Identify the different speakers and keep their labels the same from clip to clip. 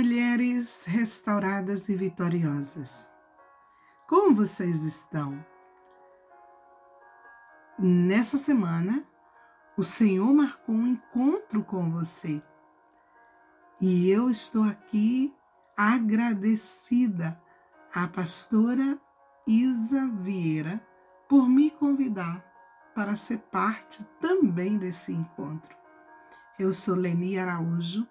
Speaker 1: mulheres restauradas e vitoriosas. Como vocês estão? Nessa semana, o Senhor marcou um encontro com você. E eu estou aqui agradecida à pastora Isa Vieira por me convidar para ser parte também desse encontro. Eu sou Leni Araújo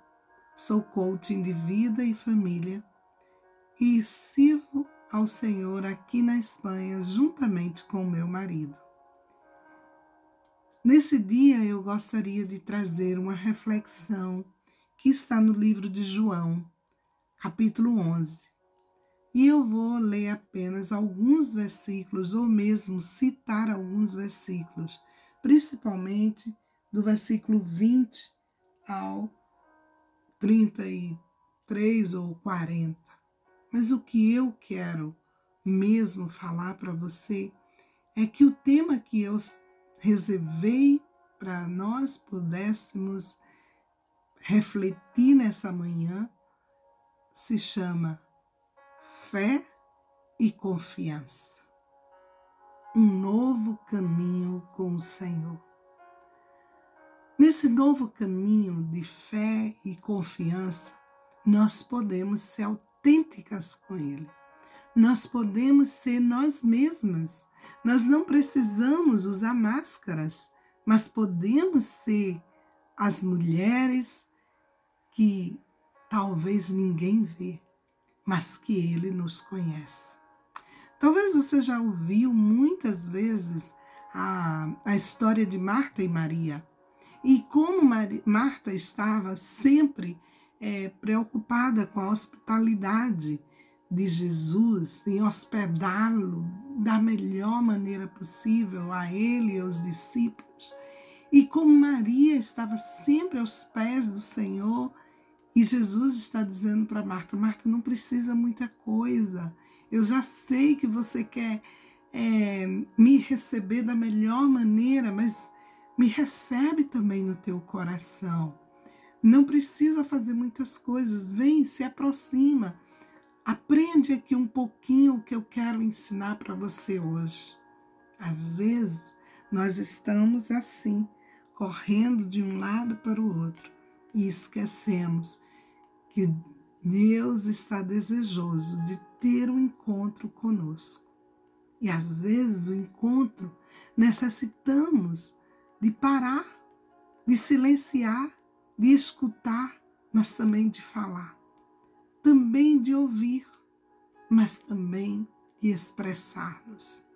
Speaker 1: Sou coaching de vida e família e sirvo ao Senhor aqui na Espanha juntamente com meu marido. Nesse dia eu gostaria de trazer uma reflexão que está no livro de João, capítulo 11. E eu vou ler apenas alguns versículos, ou mesmo citar alguns versículos, principalmente do versículo 20 ao 33 ou 40. Mas o que eu quero mesmo falar para você é que o tema que eu reservei para nós pudéssemos refletir nessa manhã se chama fé e confiança. Um novo caminho com o Senhor. Nesse novo caminho de fé e confiança, nós podemos ser autênticas com Ele. Nós podemos ser nós mesmas. Nós não precisamos usar máscaras, mas podemos ser as mulheres que talvez ninguém vê, mas que Ele nos conhece. Talvez você já ouviu muitas vezes a, a história de Marta e Maria. E como Marta estava sempre é, preocupada com a hospitalidade de Jesus, em hospedá-lo da melhor maneira possível a ele e aos discípulos, e como Maria estava sempre aos pés do Senhor, e Jesus está dizendo para Marta: Marta, não precisa muita coisa. Eu já sei que você quer é, me receber da melhor maneira, mas me recebe também no teu coração. Não precisa fazer muitas coisas, vem, se aproxima. Aprende aqui um pouquinho o que eu quero ensinar para você hoje. Às vezes, nós estamos assim, correndo de um lado para o outro e esquecemos que Deus está desejoso de ter um encontro conosco. E às vezes o encontro necessitamos de parar, de silenciar, de escutar, mas também de falar, também de ouvir, mas também de expressar-nos.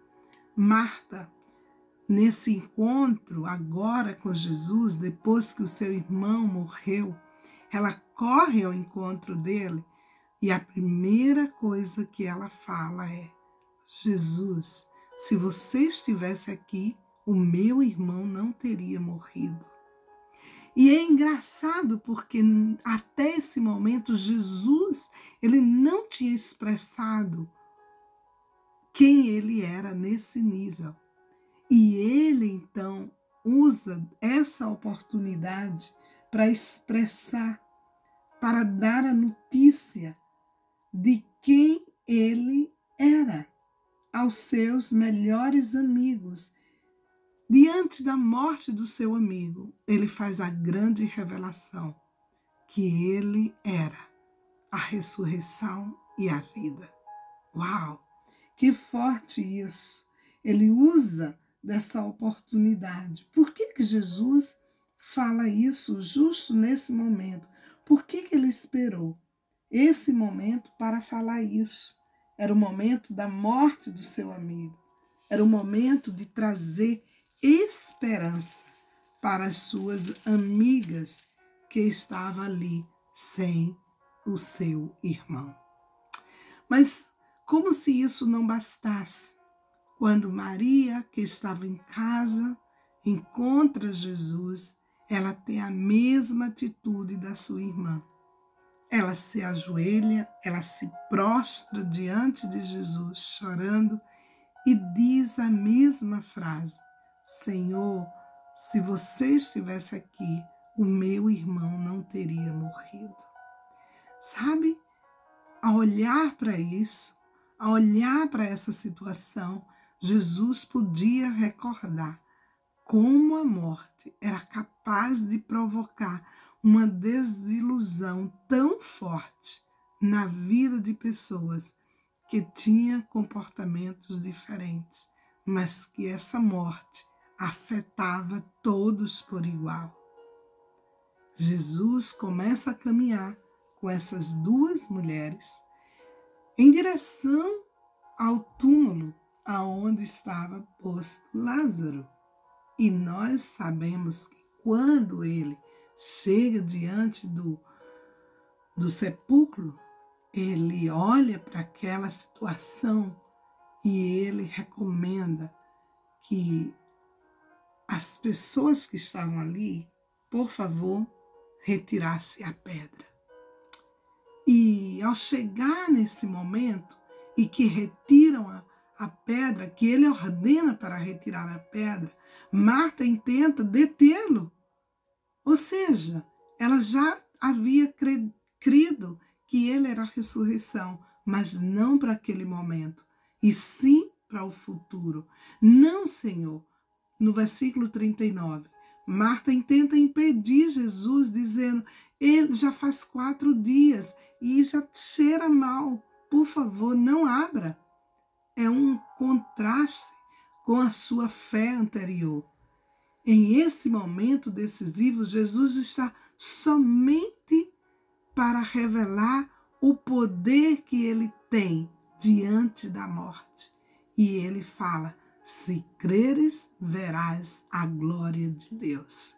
Speaker 1: Marta, nesse encontro agora com Jesus, depois que o seu irmão morreu, ela corre ao encontro dele e a primeira coisa que ela fala é: Jesus, se você estivesse aqui, o meu irmão não teria morrido. E é engraçado porque até esse momento Jesus, ele não tinha expressado quem ele era nesse nível. E ele então usa essa oportunidade para expressar, para dar a notícia de quem ele era aos seus melhores amigos Diante da morte do seu amigo, ele faz a grande revelação que ele era a ressurreição e a vida. Uau! Que forte isso! Ele usa dessa oportunidade. Por que, que Jesus fala isso justo nesse momento? Por que, que ele esperou esse momento para falar isso? Era o momento da morte do seu amigo. Era o momento de trazer esperança para as suas amigas que estavam ali sem o seu irmão. Mas como se isso não bastasse, quando Maria, que estava em casa, encontra Jesus, ela tem a mesma atitude da sua irmã. Ela se ajoelha, ela se prostra diante de Jesus, chorando, e diz a mesma frase: Senhor, se você estivesse aqui, o meu irmão não teria morrido. sabe? A olhar para isso, a olhar para essa situação, Jesus podia recordar como a morte era capaz de provocar uma desilusão tão forte na vida de pessoas que tinham comportamentos diferentes, mas que essa morte afetava todos por igual. Jesus começa a caminhar com essas duas mulheres em direção ao túmulo aonde estava posto Lázaro. E nós sabemos que quando ele chega diante do, do sepulcro, ele olha para aquela situação e ele recomenda que as pessoas que estavam ali, por favor, retirasse a pedra. E ao chegar nesse momento e que retiram a, a pedra, que ele ordena para retirar a pedra, Marta intenta detê-lo. Ou seja, ela já havia crido que ele era a ressurreição, mas não para aquele momento, e sim para o futuro. Não, Senhor. No versículo 39, Marta tenta impedir Jesus, dizendo: ele já faz quatro dias e já cheira mal. Por favor, não abra. É um contraste com a sua fé anterior. Em esse momento decisivo, Jesus está somente para revelar o poder que ele tem diante da morte. E ele fala: se creres, verás a glória de Deus.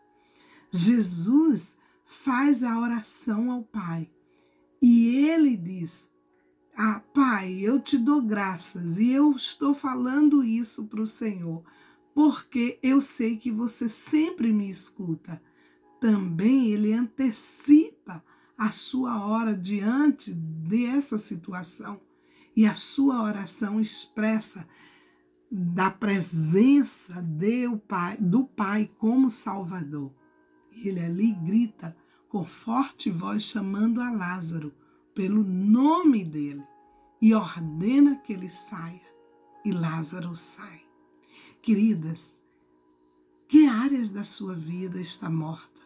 Speaker 1: Jesus faz a oração ao Pai e ele diz: ah, Pai, eu te dou graças e eu estou falando isso para o Senhor, porque eu sei que você sempre me escuta. Também ele antecipa a sua hora diante dessa situação e a sua oração expressa da presença do Pai, do Pai como Salvador. Ele ali grita com forte voz chamando a Lázaro pelo nome dele e ordena que ele saia. E Lázaro sai. Queridas, que áreas da sua vida está morta?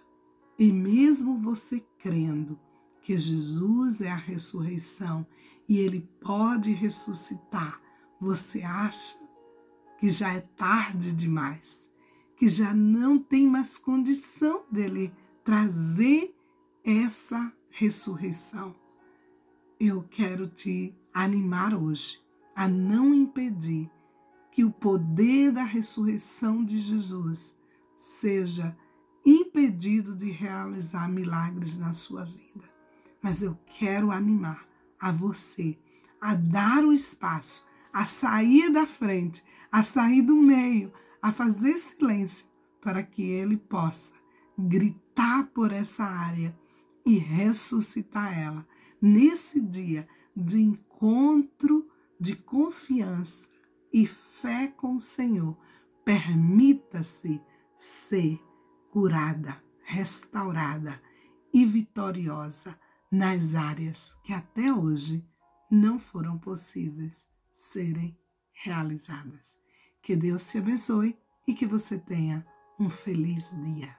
Speaker 1: E mesmo você crendo que Jesus é a ressurreição e ele pode ressuscitar, você acha que já é tarde demais, que já não tem mais condição dele trazer essa ressurreição. Eu quero te animar hoje a não impedir que o poder da ressurreição de Jesus seja impedido de realizar milagres na sua vida. Mas eu quero animar a você a dar o espaço, a sair da frente, a sair do meio, a fazer silêncio para que ele possa gritar por essa área e ressuscitar ela nesse dia de encontro, de confiança e fé com o Senhor. Permita-se ser curada, restaurada e vitoriosa nas áreas que até hoje não foram possíveis serem realizadas. Que Deus te abençoe e que você tenha um feliz dia.